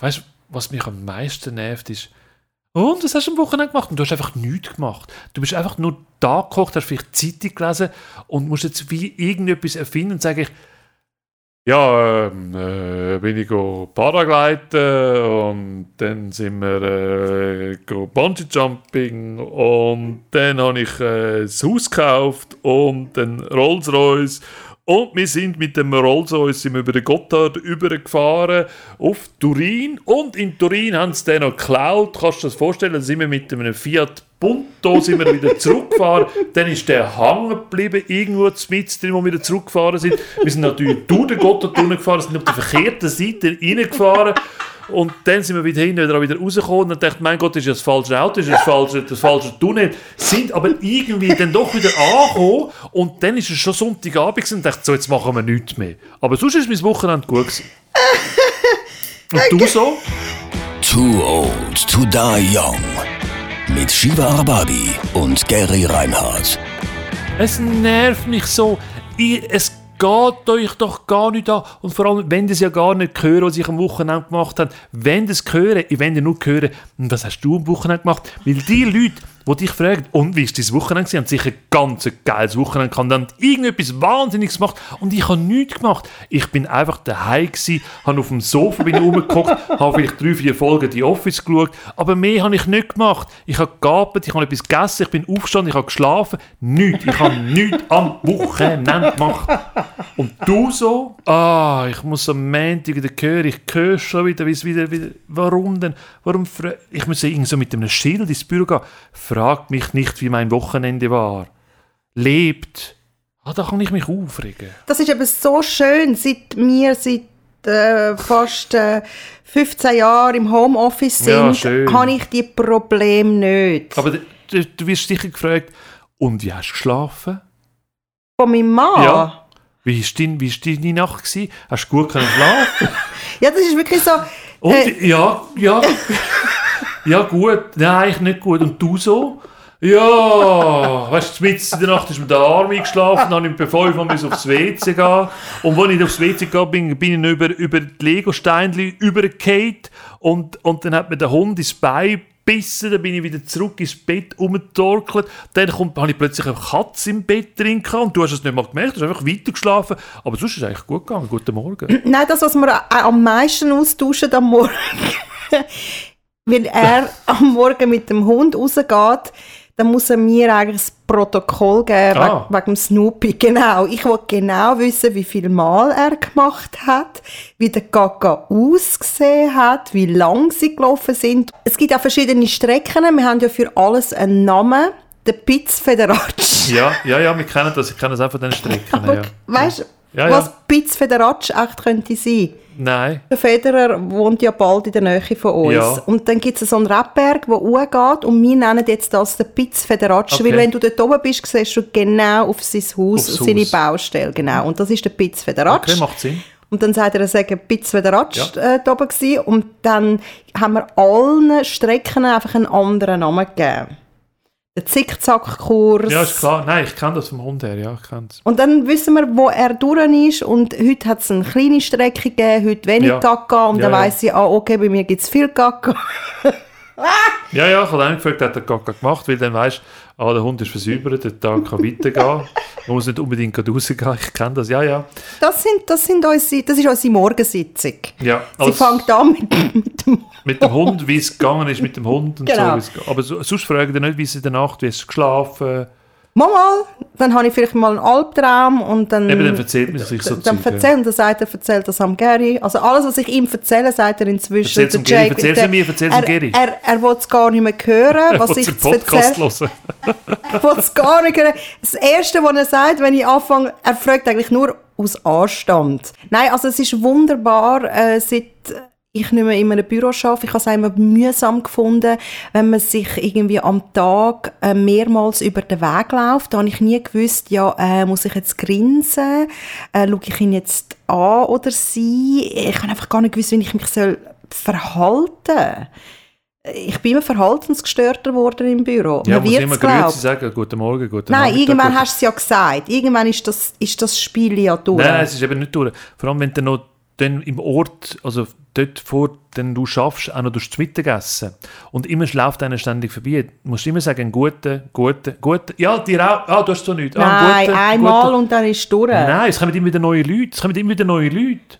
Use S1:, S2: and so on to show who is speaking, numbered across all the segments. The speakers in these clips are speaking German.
S1: weißt du, was mich am meisten nervt, ist, und was hast du am Wochenende gemacht? Und du hast einfach nichts gemacht. Du bist einfach nur da gekocht, hast vielleicht Zeitung gelesen und musst jetzt wie irgendetwas erfinden und sagen, ja, ähm, äh, bin ich Paragliden und dann sind wir äh, Bungee Jumping und dann habe ich äh, das Haus gekauft und dann Rolls Royce und wir sind mit dem Rolls Royce über den Gotthard übergefahren auf Turin und in Turin haben sie den noch geklaut. Kannst du dir das vorstellen? Dann sind wir mit einem Fiat Punto sind wir wieder zurückgefahren. Dann ist der hängen geblieben, irgendwo mit drin, wo wir wieder zurückgefahren sind. Wir sind natürlich durch den Gotthard gefahren, sind auf der verkehrten Seite reingefahren. Und dann sind wir wieder hin, wieder, wieder rausgekommen und dachte, mein Gott, das ist ja das falsche Auto, das ist das falsche, das falsche Tunnel. Sind aber irgendwie dann doch wieder angekommen und dann ist es schon Sonntagabend und dachte, so, jetzt machen wir nichts mehr. Aber sonst ist mein Wochenende gut gewesen. Und du so?
S2: Too old to die young. Mit Shiva Arbabi und Gary Reinhardt.
S1: Es nervt mich so. Ich, es geht euch doch gar nicht an. Und vor allem, wenn das ja gar nicht hören, was ich am Wochenende gemacht habe, wenn das hören, ich ja nur hören, was hast du am Wochenende gemacht? Weil die Leute, die dich fragen, und wie ist dein Wochenende gewesen, haben sicher ganz ein geiles Wochenende gehabt, haben irgendetwas Wahnsinniges gemacht und ich habe nichts gemacht. Ich bin einfach daheim gewesen, habe auf dem Sofa bin rumgeguckt, habe vielleicht drei, vier Folgen die Office geschaut, aber mehr habe ich nicht gemacht. Ich habe gearbeitet, ich habe etwas gegessen, ich bin aufgestanden, ich habe geschlafen, nichts. Ich habe nichts am Wochenende gemacht. Und du so? Ah, ich muss am Montag wieder hören, ich höre schon wieder, wie es wieder, wieder, warum denn? Warum, ich muss irgendwie so mit einem Schild ins Büro gehen Fragt mich nicht, wie mein Wochenende war. Lebt. Ah, da kann ich mich aufregen.
S3: Das ist eben so schön, seit wir seit äh, fast äh, 15 Jahren im Homeoffice sind, ja, habe ich die Probleme nicht.
S1: Aber du, du wirst sicher gefragt, und wie hast du geschlafen?
S3: Von meinem Mann? Ja.
S1: Wie war dein, deine Nacht? Gewesen? Hast du gut können schlafen
S3: Ja, das ist wirklich so...
S1: Und, äh, ja, ja. Ja, gut. Nein, eigentlich nicht gut. Und du so? Ja, weißt du, mitten in der Nacht ist mir der Arm eingeschlafen, dann habe ich bevor ich aufs WC gehen. Und als ich aufs WC gehe, bin, bin ich über, über die Lego-Steinchen übergefallen und, und dann hat mir der Hund ins Bein gebissen, dann bin ich wieder zurück ins Bett umgetorkelt, dann kommt, habe ich plötzlich eine Katze im Bett drin gehabt und du hast es nicht mal gemerkt, du hast einfach weiter geschlafen, aber sonst ist es eigentlich gut gegangen. Guten Morgen.
S3: Nein, das, was wir am meisten austauschen am Morgen wenn er am Morgen mit dem Hund rausgeht, dann muss er mir eigentlich das Protokoll geben ah. wegen, wegen dem Snoopy. Genau. Ich will genau wissen, wie viel Mal er gemacht hat, wie der Gaga ausgesehen hat, wie lang sie gelaufen sind. Es gibt auch verschiedene Strecken. Wir haben ja für alles einen Namen. Der Piz Federatsch.
S1: Ja, ja, ja, wir kennen das. Ich kenne das auch von den Strecken.
S3: Aber,
S1: ja.
S3: Weißt ja, ja. was Piz Federatsch echt könnte sein?
S1: Nein.
S3: Der Federer wohnt ja bald in der Nähe von uns. Ja. Und dann gibt es so einen Rebberg, der hochgeht und wir nennen jetzt das den Pitz Federatsch, okay. weil wenn du dort oben bist, siehst du genau auf sein Haus, Aufs seine Haus. Baustelle, genau. Und das ist der Pitz Federatsch.
S1: Okay, macht Sinn.
S3: Und dann sagt er, er sei Pitz Federatsch ja. äh, da oben gewesen. Und dann haben wir allen Strecken einfach einen anderen Namen gegeben der Zickzackkurs.
S1: Ja, ist klar. Nein, ich kenne das vom Hund her, ja, ich kenn's.
S3: Und dann wissen wir, wo er durch ist und heute hat es eine kleine Strecke gegeben, heute wenig ja. Gaga und ja, dann ja. weiss ich, ah, okay, bei mir gibt es viel Gaga.
S1: ja, ja, ich habe auch gefragt, hat er Gaga gemacht, weil dann weißt ah, der Hund ist versäubert, der Tag kann weitergehen. Man muss nicht unbedingt rausgehen, ich kenne das, ja, ja.
S3: Das, sind, das, sind unsere, das ist unsere Morgensitzung.
S1: Ja,
S3: Sie fängt an mit, mit dem
S1: Mit dem Hund, wie es gegangen ist mit dem Hund und genau. so. Aber sonst fragen die nicht, wie es in der Nacht, wie es geschlafen
S3: Mal, dann habe ich vielleicht mal einen Albtraum und dann...
S1: Eben, dann erzählt man sich so
S3: Dann Zeug, erzählt, ja. dann sagt er, erzählt das am Gary. Also alles, was ich ihm erzähle, sagt er inzwischen.
S1: Erzähl's Gary, erzähl's der, mir, erzähl's
S3: er,
S1: Gary.
S3: Er, er, er will es gar nicht mehr hören, was ich
S1: jetzt Podcast erzähle.
S3: er will es gar nicht hören. Das Erste, was er sagt, wenn ich anfange, er fragt eigentlich nur aus Anstand. Nein, also es ist wunderbar, äh, seit ich nicht mehr in einem Büro arbeite. Ich habe es immer mühsam gefunden, wenn man sich irgendwie am Tag äh, mehrmals über den Weg läuft. Da habe ich nie gewusst, ja, äh, muss ich jetzt grinsen? Äh, schaue ich ihn jetzt an oder sie? Ich habe einfach gar nicht gewusst, wie ich mich soll verhalten ich bin immer verhaltensgestörter geworden im Büro.
S1: Ja, man muss immer Grüezi sagen, guten Morgen, guten
S3: Nein, irgendwann hast du es ja gesagt. Irgendwann ist das, ist das Spiel ja durch.
S1: Nein, es ist eben nicht durch. Vor allem, wenn du noch dann im Ort, also dort vor, den du schaffst, auch noch durchs Mittagessen. Und immer läuft einer ständig vorbei. Du musst immer sagen, guten, guten, guten. Ja, dir auch. Ah, du hast so nichts. Ah,
S3: Nein,
S1: guten,
S3: einmal
S1: guten.
S3: und dann ist es durch.
S1: Nein, es kommen immer wieder neue Leute. Es kommen immer wieder neue Leute,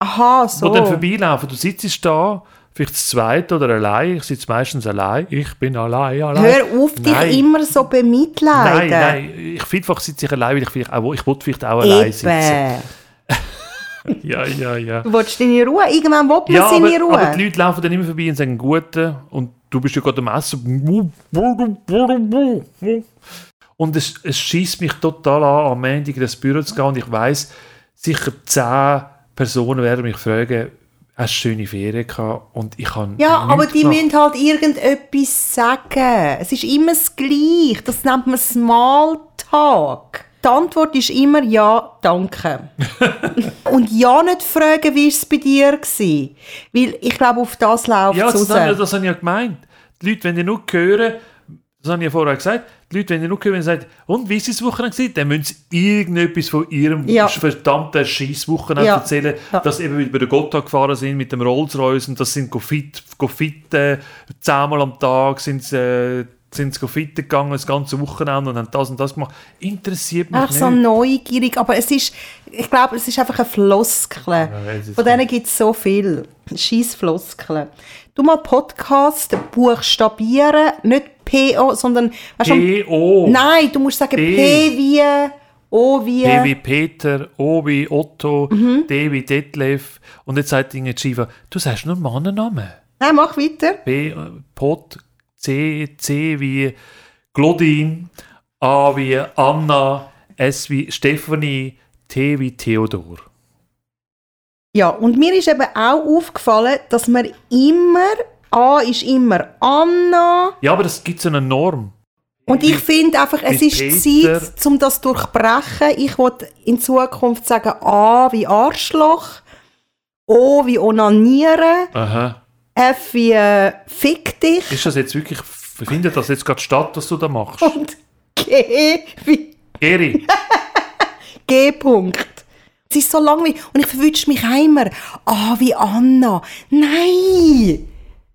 S3: Aha,
S1: die
S3: so.
S1: dann vorbeilaufen. Du sitzt da, vielleicht zu zweit oder allein. Ich sitze meistens allein. Ich bin allein, allein.
S3: Hör auf, dich
S1: Nein.
S3: immer so bemitleiden.
S1: Nein, nein, ich vielfach sitze ich allein, weil ich vielleicht auch, ich will vielleicht auch allein sitzen. Ja, ja, ja.
S3: Du willst deine Ruhe. Irgendwann will man
S1: Ja,
S3: seine
S1: aber,
S3: Ruhe.
S1: aber die Leute laufen dann immer vorbei und sagen Guten und du bist ja gerade am Essen. Und es, es schießt mich total an, am Montag in das Büro zu gehen und ich weiß sicher zehn Personen werden mich fragen, hast schöne Ferien gehabt? Und ich kann
S3: Ja, aber die
S1: gemacht.
S3: müssen halt irgendetwas sagen. Es ist immer das Gleiche. Das nennt man Smalltalk. Die Antwort ist immer ja, danke. Und ja nicht fragen, wie es bei dir war. Weil ich glaube, auf das läuft
S1: Ja,
S3: es
S1: das, habe das habe ich ja gemeint. Die Leute, wenn die nur hören, das habe ich ja vorher gesagt, die Leute, wenn die nur hören, sagen, und wie ist das Wochenende gewesen, dann müssen sie irgendetwas von ihrem
S3: Ja.
S1: verdammten Scheisswochenende
S3: Ja.
S1: erzählen,
S3: Ja.
S1: dass sie eben bei der Gotthard gefahren sind mit dem Rolls-Royce und das sind go fit, go fit äh, zehnmal am Tag sind sie, äh, sind sie fit gegangen, das ganze Wochenende und haben das und das gemacht. Interessiert mich
S3: Einfach
S1: nicht.
S3: so neugierig, aber es ist, ich glaube, es ist einfach eine Floskel.
S1: ist-
S3: Von denen gibt es so viel. Scheiß Floskeln. Du mal Podcast buchstabieren, nicht P-O, sondern...
S1: P.O.
S3: Nein, du musst sagen
S1: P.
S3: P wie, O wie...
S1: P wie Peter, O wie Otto,
S3: Mhm.
S1: D wie Detlef und jetzt sagt Inge Shiva, du sagst nur Mannennamen.
S3: Nein, mach weiter.
S1: Äh, Pot, C, C wie Claudine, A wie Anna, S wie Stephanie, T wie Theodor.
S3: Ja, und mir ist eben auch aufgefallen, dass man immer... A ist immer Anna.
S1: Ja, aber es gibt so eine Norm.
S3: Und ich finde einfach, es ist
S1: Peter.
S3: Zeit, um das durchbrechen. Ich will in Zukunft sagen A wie Arschloch, O wie Onanieren,
S1: Aha.
S3: F wie äh, Fick dich
S1: Ist das jetzt wirklich, findet das jetzt gerade statt, was du da machst?
S3: und G wie
S1: Geri,
S3: G. -Punkt. Es ist so langweilig und ich verwünsche mich immer. A wie Anna. Nein!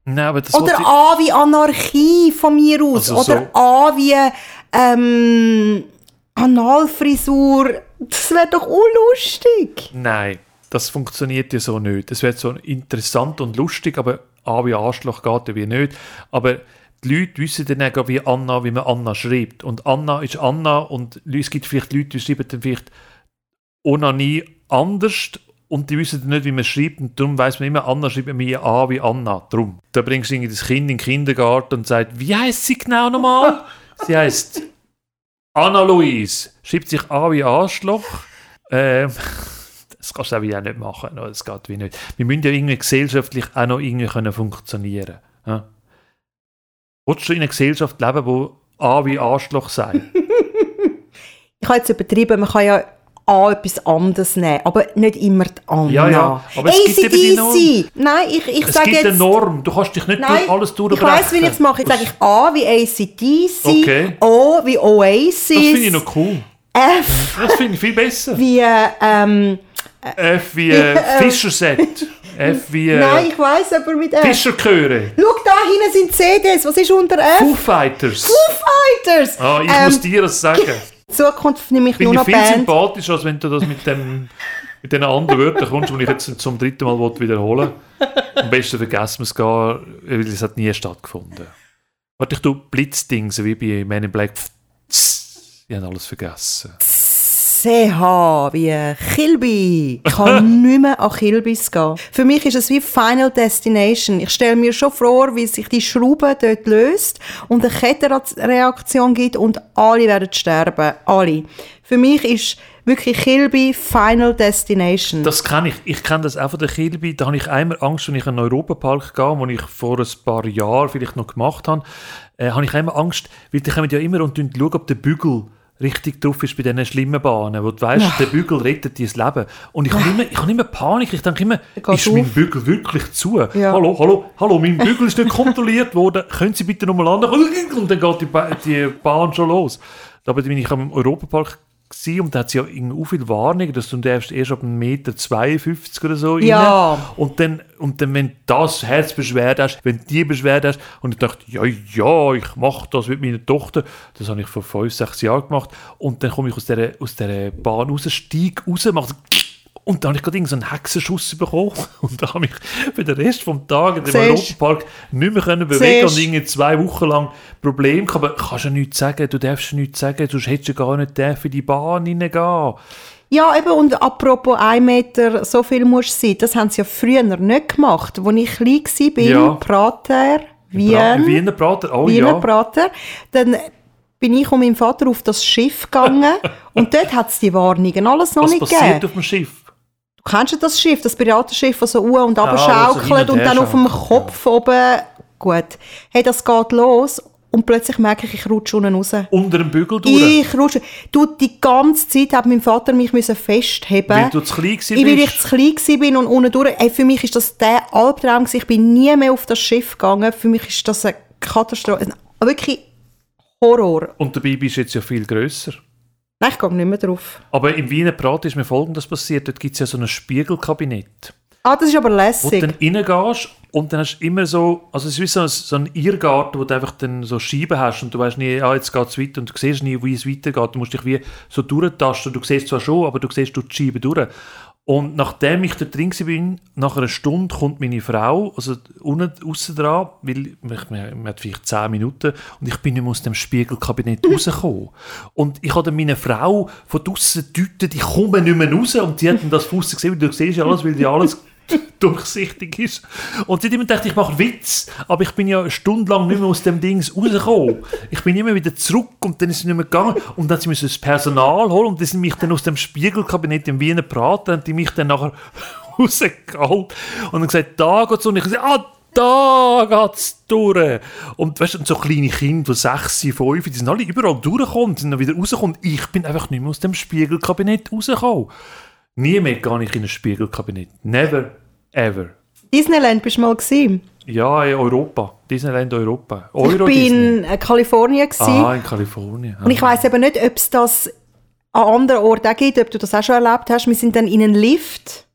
S1: nein, aber das
S3: Oder
S1: ich-
S3: A wie Anarchie von mir aus.
S1: Also
S3: Oder
S1: so-
S3: A wie ähm, Analfrisur. Das wäre doch unlustig.
S1: Nein, das funktioniert ja so nicht. Es wird so interessant und lustig, aber A wie Arschloch geht ja wie nicht. Aber die Leute wissen dann auch, wie Anna, wie man Anna schreibt. Und Anna ist Anna und es gibt vielleicht Leute, die schreiben dann vielleicht Onanie anders und die wissen dann nicht, wie man schreibt und darum weiss man immer, Anna schreibt mir A wie Anna. Drum. Da bringst du irgendwie das Kind in den Kindergarten und sagt, wie heißt sie genau nochmal? sie heißt Anna-Louise. Schreibt sich A wie Arschloch. Ähm, das kannst du auch wie auch nicht machen. no, Das geht wie nicht. Wir müssen ja irgendwie gesellschaftlich auch noch irgendwie können funktionieren. Ja? Willst du in einer Gesellschaft leben, wo A wie Arschloch sei?
S3: Ich habe jetzt übertrieben, man kann ja A etwas anderes nehmen, aber nicht immer die Anna.
S1: Ja, ja, aber es gibt eben die Norm.
S3: Nein, ich, ich
S1: es
S3: sage
S1: gibt
S3: jetzt...
S1: eine Norm. Du kannst dich nicht
S3: Nein,
S1: durch alles
S3: ich
S1: durchbrechen.
S3: weiss, wie ich es mache. Jetzt sage ich A wie ACDC,
S1: Okay.
S3: O wie Oasis,
S1: Das finde ich noch cool.
S3: F
S1: Das finde ich viel besser.
S3: wie... Ähm,
S1: F wie äh, Fischerset. F wie äh,
S3: nein, ich weiss aber mit F.
S1: Fischerchöre.
S3: Schau, da hinten sind CDs. Was ist unter F?
S1: Foo Fighters.
S3: Fighters.
S1: Ah, ich
S3: Ähm,
S1: muss dir das sagen.
S3: In Zukunft nehme ich
S1: Bin
S3: nur
S1: ich
S3: noch
S1: viel
S3: Band.
S1: sympathischer, als wenn du das mit dem mit den anderen Wörtern kommst, die ich jetzt zum dritten Mal will wiederholen Am besten vergessen wir es gar, weil es hat nie stattgefunden. Warte, ich tu Blitzdings wie bei Men in Black. Ich habe alles vergessen.
S3: CH wie Kilby. Ich kann nicht mehr an Kilbys gehen. Für mich ist es wie Final Destination. Ich stelle mir schon vor, wie sich die Schraube dort löst und eine Kettenreaktion gibt und alle werden sterben. Alle. Für mich ist wirklich Kilby Final Destination.
S1: Das kenne ich. Ich kenne das auch von der Kilby. Da habe ich einmal Angst, wenn ich in den Europapark gehe, wo ich vor ein paar Jahren vielleicht noch gemacht habe, äh, habe ich einmal Angst, weil die kommen ja immer und schauen, ob der Bügel richtig drauf ist bei diesen schlimmen Bahnen, wo du weißt, der Bügel rettet dein Leben. Und ich habe immer, ich habe immer Panik. Ich denke immer, ist mein
S3: auf.
S1: Bügel wirklich zu?
S3: Ja.
S1: Hallo, hallo, hallo, mein Bügel ist nicht kontrolliert worden. Können Sie bitte nochmal an? Und dann geht die, ba die Bahn schon los. Aber wenn ich am Europapark gewesen und da hat sie ja irgendwie viel Warnungen, dass du darfst erst ab 1,52 Meter oder so
S3: Ja.
S1: rein. Und dann, und dann, wenn das Herzbeschwerde hast, wenn du die Beschwerde hast, und ich dachte, ja, ja, ich mache das mit meiner Tochter, das habe ich vor fünf, sechs Jahren gemacht, und dann komme ich aus dieser, aus dieser Bahn raus, steige raus, mache so und dann habe ich gerade irgend so einen Hexenschuss bekommen und da habe ich für den Rest vom Tag in dem
S3: Siehst.
S1: Europapark nicht mehr können bewegen
S3: Siehst.
S1: und irgendwie zwei Wochen lang Probleme gehabt. Aber kannst ja nichts sagen, du darfst ja nichts sagen, sonst hättest du gar nicht dürfen in die Bahn reingehen.
S3: Ja, eben, und apropos 1 Meter, so viel muss sein, das haben sie ja früher nicht gemacht. Als ich klein war,
S1: Ja.
S3: Prater, Wien,
S1: Wiener Prater, oh
S3: Wiener
S1: ja.
S3: Prater, dann bin ich und mein Vater auf das Schiff gegangen und dort hat es die Warnungen alles noch
S1: Was
S3: nicht
S1: passiert
S3: gegeben.
S1: auf dem Schiff?
S3: Du kennst ja das Schiff, das Piratenschiff, das so u- und
S1: Ah, was so
S3: schaukelt
S1: und
S3: und dann auf dem Kopf oben, gut. Hey, das geht los und plötzlich merke ich, ich rutsche unten raus.
S1: Unter dem Bügel durch?
S3: Ich rutsche. Du, die ganze Zeit hat mein Vater mich müssen festheben
S1: Weil du zu klein
S3: ich, weil ich zu klein bin und unten durch. Ey, für mich ist das der Albtraum. Ich bin nie mehr auf das Schiff gegangen. Für mich ist das eine Katastrophe. Ein- Wirklich Horror.
S1: Und dabei bist du jetzt ja viel grösser.
S3: Nein, ich gehe nicht mehr drauf.
S1: Aber im Wiener Prater ist mir Folgendes passiert. Dort gibt es ja so ein Spiegelkabinett.
S3: Ah, das ist aber
S1: wo du
S3: lässig.
S1: dann reingehst und dann hast du immer so, also es ist wie so ein, so ein Irrgarten, wo du einfach dann so Scheiben hast und du weißt nie, ah, jetzt geht es weiter und du siehst nie, wie es weitergeht. Du musst dich wie so durchtasten. Du siehst zwar schon, aber du siehst durch die Scheibe durch. Und nachdem ich da drin bin, nach einer Stunde kommt meine Frau, also unten aussen dran, weil man hat vielleicht 10 Minuten und ich bin nicht mehr aus dem Spiegelkabinett rausgekommen. Und ich habe dann meine Frau von draussen gedeutet, ich komme nicht mehr raus und die hat dann das Fuß gesehen, weil du siehst ja alles, weil die alles durchsichtig ist. Und seitdem dachte ich, ich mache Witz, aber ich bin ja stundenlang nicht mehr aus dem Dings rausgekommen. Ich bin immer wieder zurück und dann ist es nicht mehr gegangen und dann sie das Personal holen und die sind mich dann aus dem Spiegelkabinett im Wiener Prater und die mich dann nachher rausgeholt und dann gesagt, da geht's und ich gesagt, ah, da geht's durch. Und weißt du, so kleine Kinder, die sechs, fünf, die sind alle überall durchgekommen, sind dann wieder rausgekommen. Ich bin einfach nicht mehr aus dem Spiegelkabinett rausgekommen. Nie mehr gehe ich in ein Spiegelkabinett. Never, ever.
S3: Disneyland bist du mal gewesen?
S1: Ja, in Europa. Disneyland Europa.
S3: Ich
S1: Euro
S3: bin
S1: Disney.
S3: in äh, Kalifornien gewesen.
S1: Ah, in Kalifornien.
S3: Und ich weiß eben nicht, ob es das an anderen Orten auch gibt, ob du das auch schon erlebt hast. Wir sind dann in einen Lift.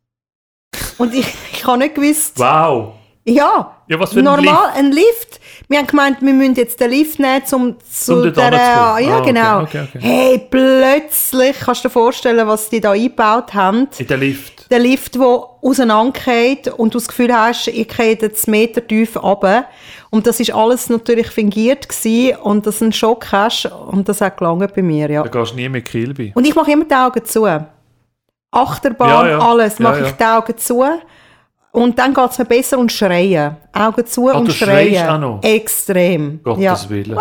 S3: Und ich, ich habe nicht gewusst.
S1: Wow.
S3: Ja,
S1: Ja, was für ein
S3: normal, ein Lift. Wir haben gemeint, wir müssen jetzt den Lift nehmen, um zu
S1: Um
S3: der... Ja,
S1: Ah, okay,
S3: genau.
S1: okay, okay.
S3: Hey, plötzlich, kannst du dir vorstellen, was die da eingebaut haben?
S1: In der Lift.
S3: Der Lift, der auseinandergeht und du das Gefühl hast, ich gehe jetzt Meter tief runter. Und das ist alles natürlich fingiert gewesen und dass du einen Schock hast und das hat gelangt bei mir, ja.
S1: Da gehst du nie mehr Kilby.
S3: Und ich mache immer die Augen zu. Achterbahn,
S1: Ja, ja.
S3: alles mache
S1: ja.
S3: ich die Augen zu. Und dann geht es mir besser und schreien. Augen zu und
S1: Ah, du
S3: schreien.
S1: schreist auch noch?
S3: Extrem.
S1: Gottes
S3: ja.
S1: Willen.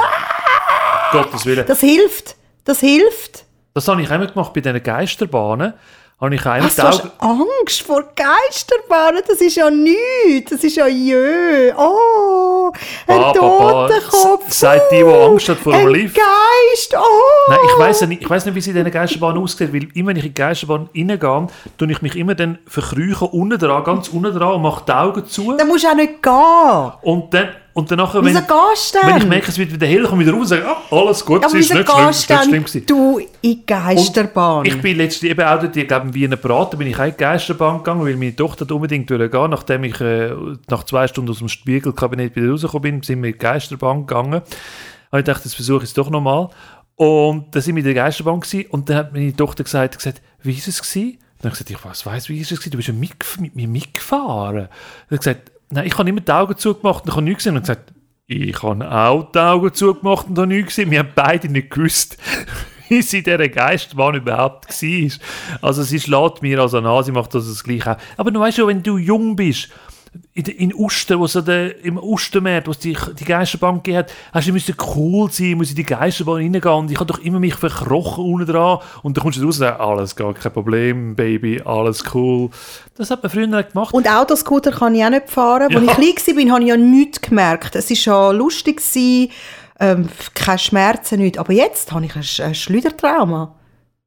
S1: Gottes Willen.
S3: Das hilft. Das hilft.
S1: Das habe ich einmal gemacht bei diesen Geisterbahnen. Habe ich einmal
S3: Was,
S1: die
S3: du hast. Angst vor Geisterbahnen? Das ist ja nichts. Das ist ja jö. Oh, ein
S1: Ah,
S3: Totenkopf.
S1: s- sagt die, die Angst hat vor dem Lift.
S3: Geist. Oh.
S1: Nein, ich weiß nicht, ich weiss nicht, wie sie in diesen Geisterbahnen aussieht, weil immer, wenn ich in die Geisterbahn reingehe, tue ich mich immer dann verkrüchen, unten dran, ganz unten dran und mache die Augen zu.
S3: Dann musst du auch nicht gehen.
S1: Und dann, und dann nachher, wenn,
S3: Wieso gehst du denn?
S1: wenn ich merke, es wird wieder hell, komme ich wieder raus und sage, ah, alles gut,
S3: Aber
S1: es ist nicht schlimm, ist
S3: du
S1: nicht schlimm gewesen.
S3: du in Geisterbahn?
S1: Ich bin letztens eben auch dort, ich glaube, in Wiener Braten bin ich auch in die Geisterbahn gegangen, weil meine Tochter unbedingt gehen. Nachdem ich äh, nach zwei Stunden aus dem Spiegelkabinett wieder rausgekommen bin, sind wir in die Geisterbahn gegangen. Und ich dachte, das versuche ich es doch nochmal. Und dann sind wir in der Geisterbahn gewesen, und dann hat meine Tochter gesagt, gesagt wie ist es gewesen? Dann habe ich gesagt, ich weiss, wie ist es gewesen? Du bist ja mitgef mit mir mitgefahren. Dann hat gesagt, nein, ich habe immer die Augen zugemacht und ich habe nichts gesehen. Und gesagt, ich habe auch die Augen zugemacht und habe nichts gesehen. Wir haben beide nicht gewusst, wie sie dieser Geisterbahn überhaupt war. Also sie schlägt mir also an, sie macht das, das gleich auch. Aber du weißt ja, wenn du jung bist, in, in Uster, wo so der, im Ustermarkt, wo es die, die Geisterbahn gegeben hat, hast du müssen cool sein, muss in die Geisterbahn reingehen und ich habe doch immer mich verkrochen unten dran und dann kommst du raus und sagst, alles gar kein Problem, Baby, alles cool. Das hat man früher nicht gemacht.
S3: Und Autoscooter kann ich auch nicht fahren.
S1: Ja.
S3: Als ich klein war, habe ich ja nichts gemerkt. Es war ja lustig, ähm, keine Schmerzen, nichts. Aber jetzt habe ich ein, ein Schleudertrauma.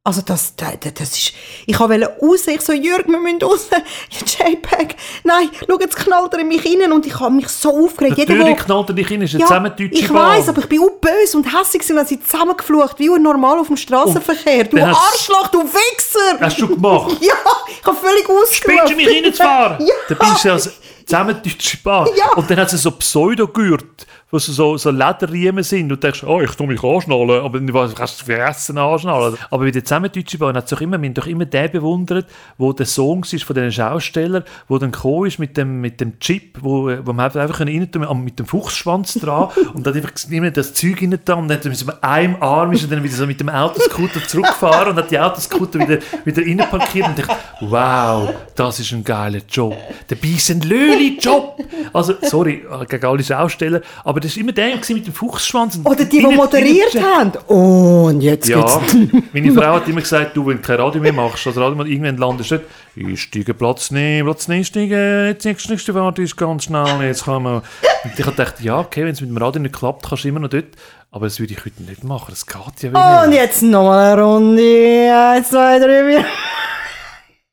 S3: Also das, das, das ist... Ich wollte raus, ich so, Jürg, wir müssen raus. JPEG. Nein, schau, jetzt knallt er in mich rein und ich habe mich so aufgeregt. Jeder,
S1: Natürlich
S3: wo-
S1: knallt er dich rein, ist eine
S3: ja,
S1: zusammendeutsche
S3: ich weiss, aber ich bin auch böse und hässlich und sie zusammengeflucht, wie normal auf dem Straßenverkehr. Du Arschloch, du Wichser!
S1: Hast du gemacht?
S3: Ja, ich habe völlig ausgerufen.
S1: Spielst du mich reinzufahren?
S3: Ja.
S1: Dann bist du als zusammendeutsche Bahn.
S3: Ja.
S1: Und dann hat es so Pseudogürt, wo so, so, so Lederriemen sind. Und du denkst, oh, ich tu mich anschnallen. Aber du kannst vergessen anschnallen. Aber bei der zusammendeutschen Bahn hat doch immer, wir haben doch immer den bewundert, wo der Song ist von den Schausteller, wo dann gekommen ist mit dem, mit dem Chip, wo, wo man einfach rein tun mit dem Fuchsschwanz dran und dann einfach immer das Zeug rein da und dann mit einem Arm ist er dann wieder so mit dem Autoscooter zurückgefahren und hat die Autoscooter wieder, wieder rein parkiert und dachte, wow, das ist ein geiler Job. Der Bison Löli Job. Also, sorry, äh, gegen alle Schausteller, aber das war immer der mit dem Fuchsschwanz. und
S3: Oder die, die moderiert
S1: rein-
S3: haben. Und jetzt
S1: ja,
S3: geht's.
S1: meine Frau hat immer gesagt, du, wenn du kein Radio mehr machst, also Radio mal irgendwann landest, dort, ich steige Platz nehmen, Platz nehmen, steigen, jetzt nächste, nächste Fahrt ist ganz schnell, jetzt kann man... Und ich habe gedacht, ja, okay, wenn es mit dem Radio nicht klappt, kannst du immer noch dort, aber das würde ich heute nicht machen, das geht ja wieder
S3: Und
S1: nicht.
S3: jetzt nochmal eine Runde. Eins, zwei, drei, vier.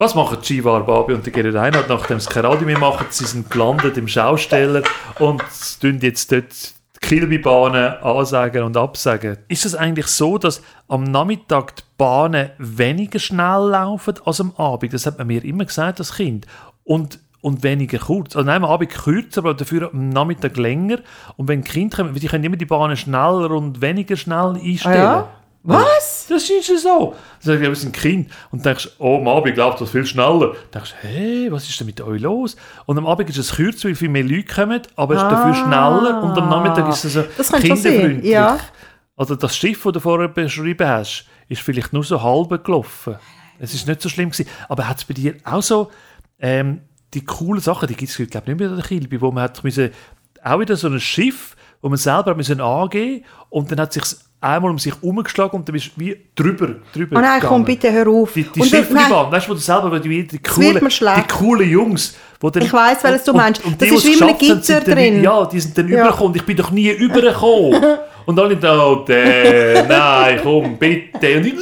S1: Was machen Chivar, Babi und der Gerrit Reinhardt, nachdem sie kein Radio mehr machen? Sie sind gelandet im Schausteller und tun jetzt dort die Kilby-Bahnen ansagen und absagen. Ist es eigentlich so, dass am Nachmittag die Bahnen weniger schnell laufen als am Abend? Das hat man mir immer gesagt als Kind. Und, und weniger kurz. Also nein, am Abend kürzer, aber dafür am Nachmittag länger. Und wenn Kinder kommen, die können immer die Bahnen schneller und weniger schnell einstellen.
S3: Ah ja? Was?
S1: Das ist ja so. Sag ich, wir sind Kind. Und denkst, oh, am Abend läuft das viel schneller. Denkst, hey, was ist denn mit euch los? Und am Abend ist es kürzer, weil viel mehr Leute kommen, aber es ist dafür schneller. Und am Nachmittag ist es so
S3: Ah. Das
S1: kinderfreundlich.
S3: ja.
S1: Also das Schiff, das du vorher beschrieben hast, ist vielleicht nur so halb gelaufen. Es ist nicht so schlimm gewesen. Aber hat es bei dir auch so ähm, die coolen Sachen, die gibt es glaube ich nicht mehr in der Kilby, wo man hat müssen, auch wieder so ein Schiff, wo man selber müssen angehen und dann hat sich einmal um sich herumgeschlagen und dann bist du wie drüber, drüber
S3: Oh nein, komm,
S1: gegangen.
S3: bitte hör auf.
S1: Die, die
S3: Und
S1: waren, weißt du, wo du selber, wo die, die,
S3: schlecht.
S1: die coolen Jungs, wo dann,
S3: Ich weiss, welches du meinst.
S1: Und, und
S3: Das
S1: die,
S3: ist wie in einem
S1: geschafft haben, sind
S3: Gitter
S1: dann,
S3: drin.
S1: Ja, die sind dann
S3: Ja.
S1: übergekommen ich bin doch nie übergekommen. und alle oh, der, nein, komm, bitte. Und ich,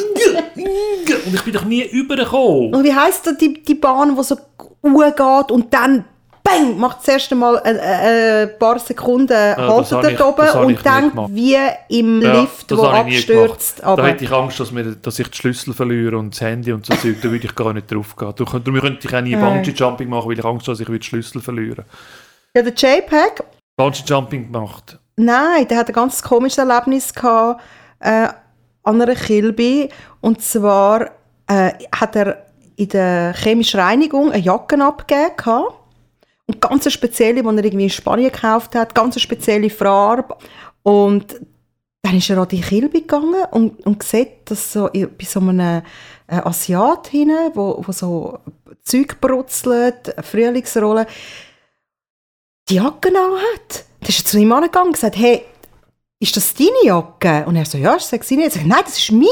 S1: und ich bin doch nie übergekommen.
S3: Und wie heisst die, die Bahn, die so geht und dann bang, macht das erste Mal ein, ein paar Sekunden
S1: das
S3: haltet er
S1: ich-
S3: oben und
S1: gemacht.
S3: wie im
S1: Ja,
S3: Lift, wo abstürzt.
S1: gemacht. Da
S3: Aber
S1: hätte ich Angst, dass, wir, dass ich die Schlüssel verliere und das Handy und so Zeug. Da würde ich gar nicht drauf gehen. Darum könnte ich auch nie. Bungee-Jumping machen, weil ich Angst habe, dass ich die Schlüssel verliere.
S3: ja, der JPEG,
S1: Bungee-Jumping gemacht.
S3: nein, der hat ein ganz komisches Erlebnis gehabt, äh, an einer Kilby. Und zwar äh, hat er in der chemischen Reinigung eine Jacke abgegeben gehabt. Und ganz eine spezielle, die er irgendwie in Spanien gekauft hat, ganz eine spezielle Farbe. Und dann ist er an die Kilby gegangen und, und sieht, dass so bei so einem äh, Asiat hinten, wo, wo so Zeug brutzelt, Frühlingsrolle, die Jacke an hat. Dann ist er zu ihm angegangen und gesagt, hey, ist das deine Jacke? Und er so, ja, ich sage sie nicht. Er sagt, nein, das ist meine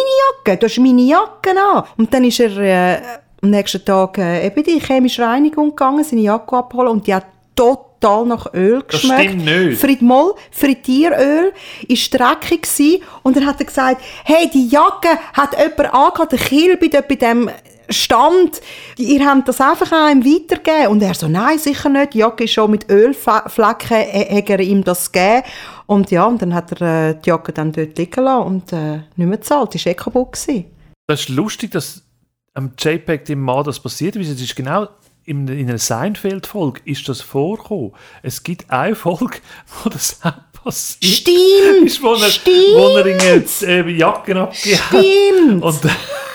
S3: Jacke, du hast meine Jacke an. Und dann ist er äh, am nächsten Tag äh, eben in die chemische Reinigung gegangen, seine Jacke abholen und die hat total nach Öl
S1: Das
S3: geschmeckt.
S1: stimmt nicht.
S3: Frit Moll, Frittieröl, ist dreckig gsi und dann hat er gesagt, hey, die Jacke hat jemand angehabt, der Kilby dort bei dem Stand, ihr habt das einfach an ihm weitergegeben. Und er so, nein, sicher nicht, die Jacke ist schon mit Ölflecken, äh, hat er ihm das gegeben. Und ja, und dann hat er äh, die Jacke dann dort liegen lassen und äh, nicht mehr gezahlt, die war eh kaputt. Gewesen.
S1: Das ist lustig, dass am JPEG dem Mann das passiert ist. Es ist genau in, in einer Seinfeld-Folge ist das vorgekommen. Es gibt eine Folge, wo das auch passiert
S3: Stimmt,
S1: ist, wo er,
S3: stimmt,
S1: wo er in jetzt, äh, abgegeben hat.
S3: stimmt,
S1: Und äh,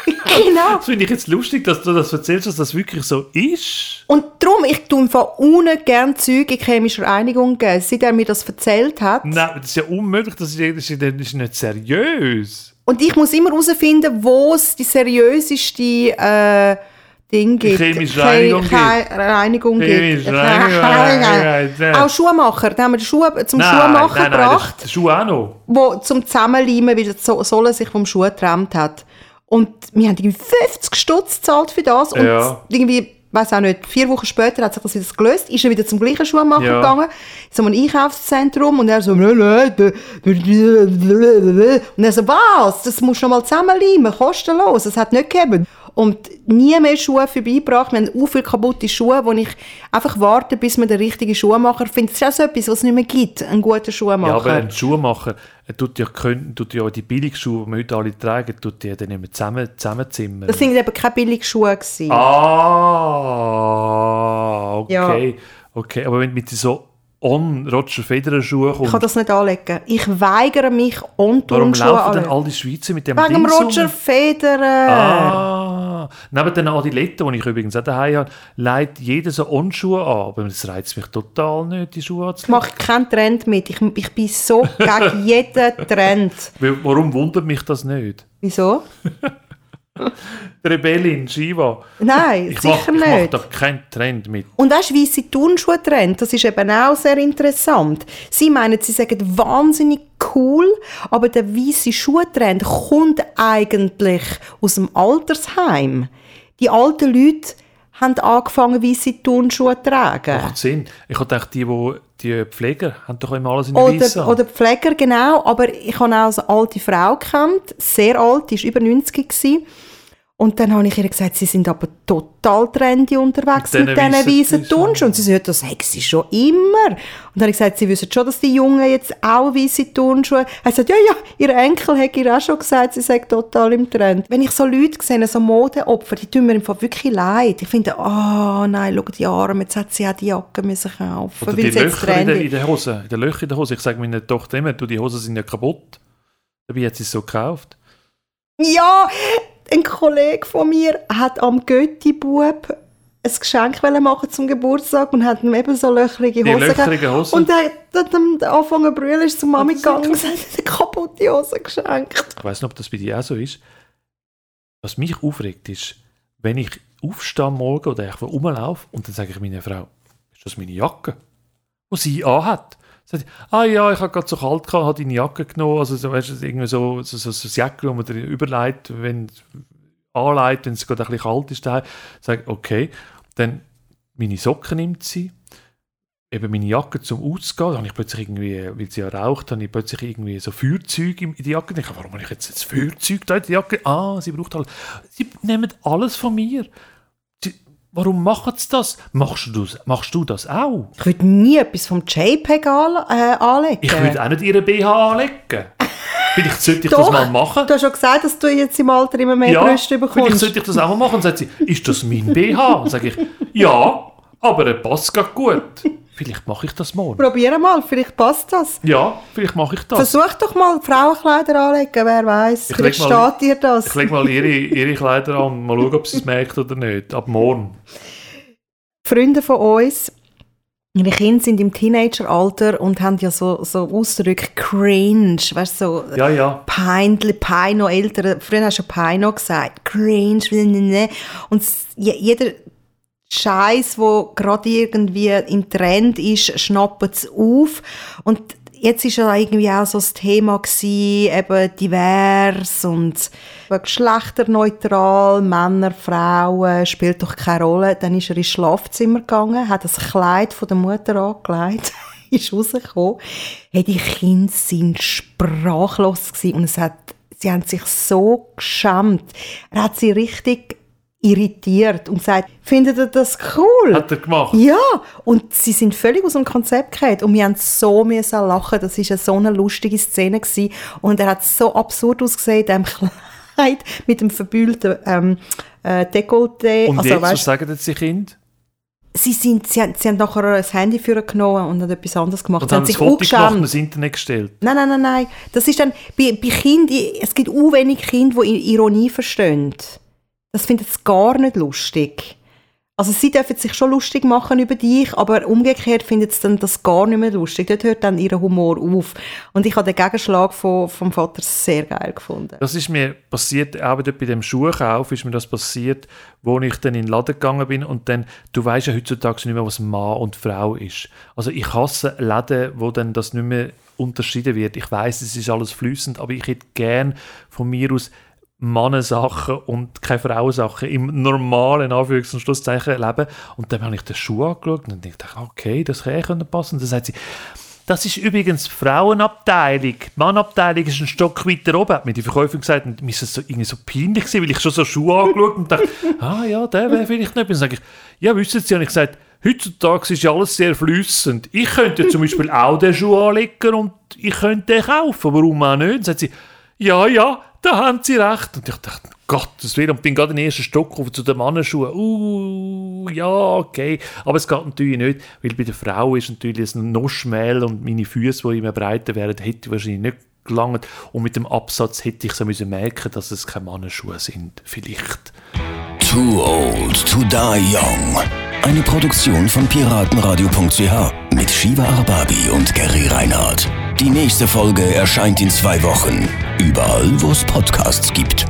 S3: genau.
S1: das finde ich jetzt lustig, dass du das erzählst, dass das wirklich so ist.
S3: Und darum, ich tue von unten gerne Zeug in chemischer Reinigung geben. Seit er mir das erzählt hat.
S1: Nein, das ist ja unmöglich, das ist, das ist, das ist nicht seriös.
S3: Und ich muss immer herausfinden, wo es die seriöseste äh, Ding gibt.
S1: Chemische
S3: Che-
S1: Reinigung
S3: Che- Reinigung gibt.
S1: Chemische Reinigung.
S3: Auch Schuhmacher. Da haben wir den Schuh zum
S1: Nein,
S3: Schuhmacher
S1: nein, nein,
S3: gebracht,
S1: der Schuh auch noch.
S3: wo zum Zusammenleimen, weil die So- Sohle sich vom Schuh getrennt hat. Und wir haben irgendwie 50 Stutz gezahlt für das. Und
S1: Ja.
S3: irgendwie weiß auch nicht, vier Wochen später hat sich das wieder gelöst, ist er wieder zum gleichen Schuhmacher
S1: Ja.
S3: gegangen, so ein Einkaufszentrum und er so, «Nein, nein, da- und er so, was, das musst du noch mal zusammenleimen, kostenlos, das hat nicht gegeben. Und nie mehr Schuhe vorbeigebracht. Wir haben auch viele kaputte Schuhe, wo ich einfach warte, bis man den richtigen Schuhmacher findet. Das ist auch so etwas, was es nicht mehr gibt, einen guten Schuhmacher.
S1: Ja, aber ein Schuhmacher er tut ja, können, tut ja die Billigschuhe, die wir heute alle tragen, tut ja dann mehr zusammen, zusammenzimmern.
S3: das sind eben keine billigen Schuhe gewesen.
S1: Ah, okay. Okay, aber wenn mit so on-Roger Federer Schuhen
S3: Ich
S1: kommst,
S3: kann das nicht anlegen. Ich weigere mich, on
S1: warum
S3: Turnschuhe
S1: laufen dann
S3: anlegen.
S1: all die Schweizer mit dem
S3: Wegen
S1: Dings rum?
S3: Roger Federer.
S1: Ah, neben den Adiletten, die ich übrigens auch daheim habe, leitet jeder so On-Schuhe an. Aber das reizt mich total nicht, die Schuhe
S3: Ich
S1: anzulegen.
S3: mache keinen Trend mit. Ich, ich bin so gegen jeden Trend.
S1: Warum wundert mich das nicht?
S3: Wieso?
S1: Die Rebellin, Shiva.
S3: Nein,
S1: Ich
S3: sicher
S1: mach
S3: nicht.
S1: da keinen Trend mit.
S3: Und weißt du, weisse Turnschuhe-Trend, das ist eben auch sehr interessant. Sie meinen, sie sagen wahnsinnig cool, aber der weisse Schuhtrend kommt eigentlich aus dem Altersheim. Die alten Leute haben angefangen, weisse Turnschuhe zu tragen.
S1: Macht Sinn. Ich habe gedacht, die, wo, die Pfleger haben doch immer alles in Weiss
S3: Oder,
S1: an.
S3: oder Pfleger, genau. Aber ich habe auch eine alte Frau gekannt, sehr alt, die war über 90 gewesen. Und dann habe ich ihr gesagt, sie sind aber total trendy unterwegs
S1: Mit
S3: mit
S1: diesen
S3: weißen Turnschuhen. Und sie sagt, das hat sie schon immer. Und dann habe ich gesagt, sie wissen schon, dass die Jungen jetzt auch weiße Turnschuhe Er sagt, ja, ja, ihr Enkel hat ihr auch schon gesagt, sie sei total im Trend. Wenn ich so Leute sehe, so Modeopfer, die tun mir im Fall wirklich leid. Ich finde, oh nein, schau die Arme, jetzt hat sie auch die Jacke müssen kaufen,
S1: Oder
S3: weil
S1: die
S3: sie jetzt
S1: Löcher in der, in der Hose. Die Löcher in der Hose. Ich sage meiner Tochter immer, du, die Hosen sind ja kaputt. Dabei hat sie es so gekauft.
S3: Ja, ein Kollege von mir hat am Götti-Bub ein Geschenk machen zum Geburtstag und hat ihm eben so löcherige
S1: Die
S3: Hosen
S1: Hosen?
S3: Und er hat am Anfang zu brüllen, ist zur Mami gegangen und hat eine kaputte Hose geschenkt.
S1: Ich weiß nicht, ob das bei dir auch so ist. Was mich aufregt, ist, wenn ich aufstehe am Morgen oder einfach rumlaufe und dann sage ich meiner Frau, ist das meine Jacke? Die sie anhat. Sagt ah ja, ich habe gerade so kalt gehabt, habe deine Jacke genommen. Also so, weißt du, irgendwie so, so, so, so das Jacke, das man dir überlegt, wenn anleitet, wenn es gerade ein bisschen kalt ist. daheim. Ich, okay. Dann meine Socken nimmt sie, eben meine Jacke zum Auszugehen, dann habe ich plötzlich irgendwie, weil sie ja raucht, habe ich plötzlich irgendwie so Feuerzeug in die Jacke. Ich denke, warum habe ich jetzt das Feuerzeug da in die Jacke? Ah, sie braucht alles. Sie nehmen alles von mir. Warum machen sie das? Machst du das, machst du das auch?
S3: Ich würde nie etwas vom JPEG an, äh, anlegen.
S1: Ich würde auch nicht ihre BH anlegen. Vielleicht sollte ich
S3: Doch,
S1: das mal machen.
S3: Du hast schon gesagt, dass du jetzt im Alter immer mehr Brüste
S1: vielleicht
S3: bekommst.
S1: sollte ich das auch mal machen. Und sagt sie, ist das mein BH? Und sage ich, ja, aber er passt gerade gut. Vielleicht mache ich das morgen.
S3: Probier mal, vielleicht passt das.
S1: Ja, vielleicht mache ich das.
S3: Versuch doch mal Frauenkleider anlegen, wer weiß.
S1: Ich
S3: Vielleicht
S1: mal-
S3: steht dir das.
S1: Ich lege mal ihre, ihre Kleider an und mal schauen, ob sie es merkt oder nicht. Ab morgen.
S3: Freunde von uns, ihre Kinder sind im Teenageralter und haben ja so, so Ausdrücke cringe, weißt du, so
S1: Ja, ja.
S3: peinlich, Pein noch ältere, früher hast du Peino gesagt, cringe, ne, ne, und jeder Scheiß, wo gerade irgendwie im Trend ist, schnappen es auf und jetzt ist ja irgendwie auch so das Thema gewesen, eben divers und geschlechterneutral, Männer, Frauen, spielt doch keine Rolle. Dann ist er ins Schlafzimmer gegangen, hat das Kleid von der Mutter angelegt, ist rausgekommen. Hey, die Kinder sind sprachlos gewesen und es hat, sie haben sich so geschämt. Er hat sie richtig irritiert und gesagt, findet ihr das cool?
S1: Hat er gemacht.
S3: Ja, und sie sind völlig aus dem Konzept gefallen und wir haben so müssen lachen. Das war so eine lustige Szene gewesen. und er hat so absurd ausgesehen, diesem Kleid mit dem verbühlten ähm, äh, Dekolleté.
S1: Und
S3: also,
S1: jetzt,
S3: weißt,
S1: was sagen jetzt die Kinder?
S3: sie, sind, sie, haben, sie haben nachher das Handy für genommen und haben etwas anderes gemacht.
S1: Und
S3: sie
S1: haben
S3: haben
S1: das
S3: sich
S1: Foto gemacht und ins Internet gestellt.
S3: Nein, nein, nein, nein. Das ist dann, bei, bei Kindern, es gibt auch wenig Kinder, die Ironie verstehen. Das finden sie gar nicht lustig. Also sie dürfen sich schon lustig machen über dich, aber umgekehrt finden sie dann das gar nicht mehr lustig. Dort hört dann ihr Humor auf. Und ich habe den Gegenschlag von, vom Vater sehr geil gefunden.
S1: Das ist mir passiert, dort bei dem Schuhkauf ist mir das passiert, wo ich dann in den Laden gegangen bin und dann, du weißt ja heutzutage nicht mehr, was Mann und Frau ist. Also ich hasse Läden, wo dann das nicht mehr unterschieden wird. Ich weiß, es ist alles flüssend, aber ich hätte gern von mir aus Mannensachen und keine Frauensachen im normalen Anführungs- und Schlusszeichen leben. Und dann habe ich den Schuh angeschaut und dachte okay, das kann passen. Und dann sagt sie, das ist übrigens die Frauenabteilung. Die Mannabteilung ist ein Stock weiter oben, hat mir die Verkäuferin gesagt. Und mir ist das so, irgendwie so peinlich gewesen, weil ich schon so Schuhe angeschaut und dachte, ah ja, der wäre vielleicht nicht. Und dann sage ich, ja, wissen Sie, und ich gesagt, heutzutage ist ja alles sehr flüssend. Ich könnte zum Beispiel auch den Schuh anlegen und ich könnte den kaufen. Warum auch nicht? Und dann sagt sie, ja, ja, da haben Sie recht. Und ich dachte, Gottes Willen, und bin gerade den ersten Stock auf zu den Mannenschuhen. Uh, ja, okay. Aber es geht natürlich nicht, weil bei der Frau ist natürlich ein Noschmehl und meine Füße, die immer breiter werden, hätte wahrscheinlich nicht gelangt. Und mit dem Absatz hätte ich so müssen merken, dass es keine Mannenschuhe sind. Vielleicht.
S2: Too old to die young. Eine Produktion von piratenradio.ch mit Shiva Arbabi und Gary Reinhardt. Die nächste Folge erscheint in zwei Wochen. Überall, wo es Podcasts gibt.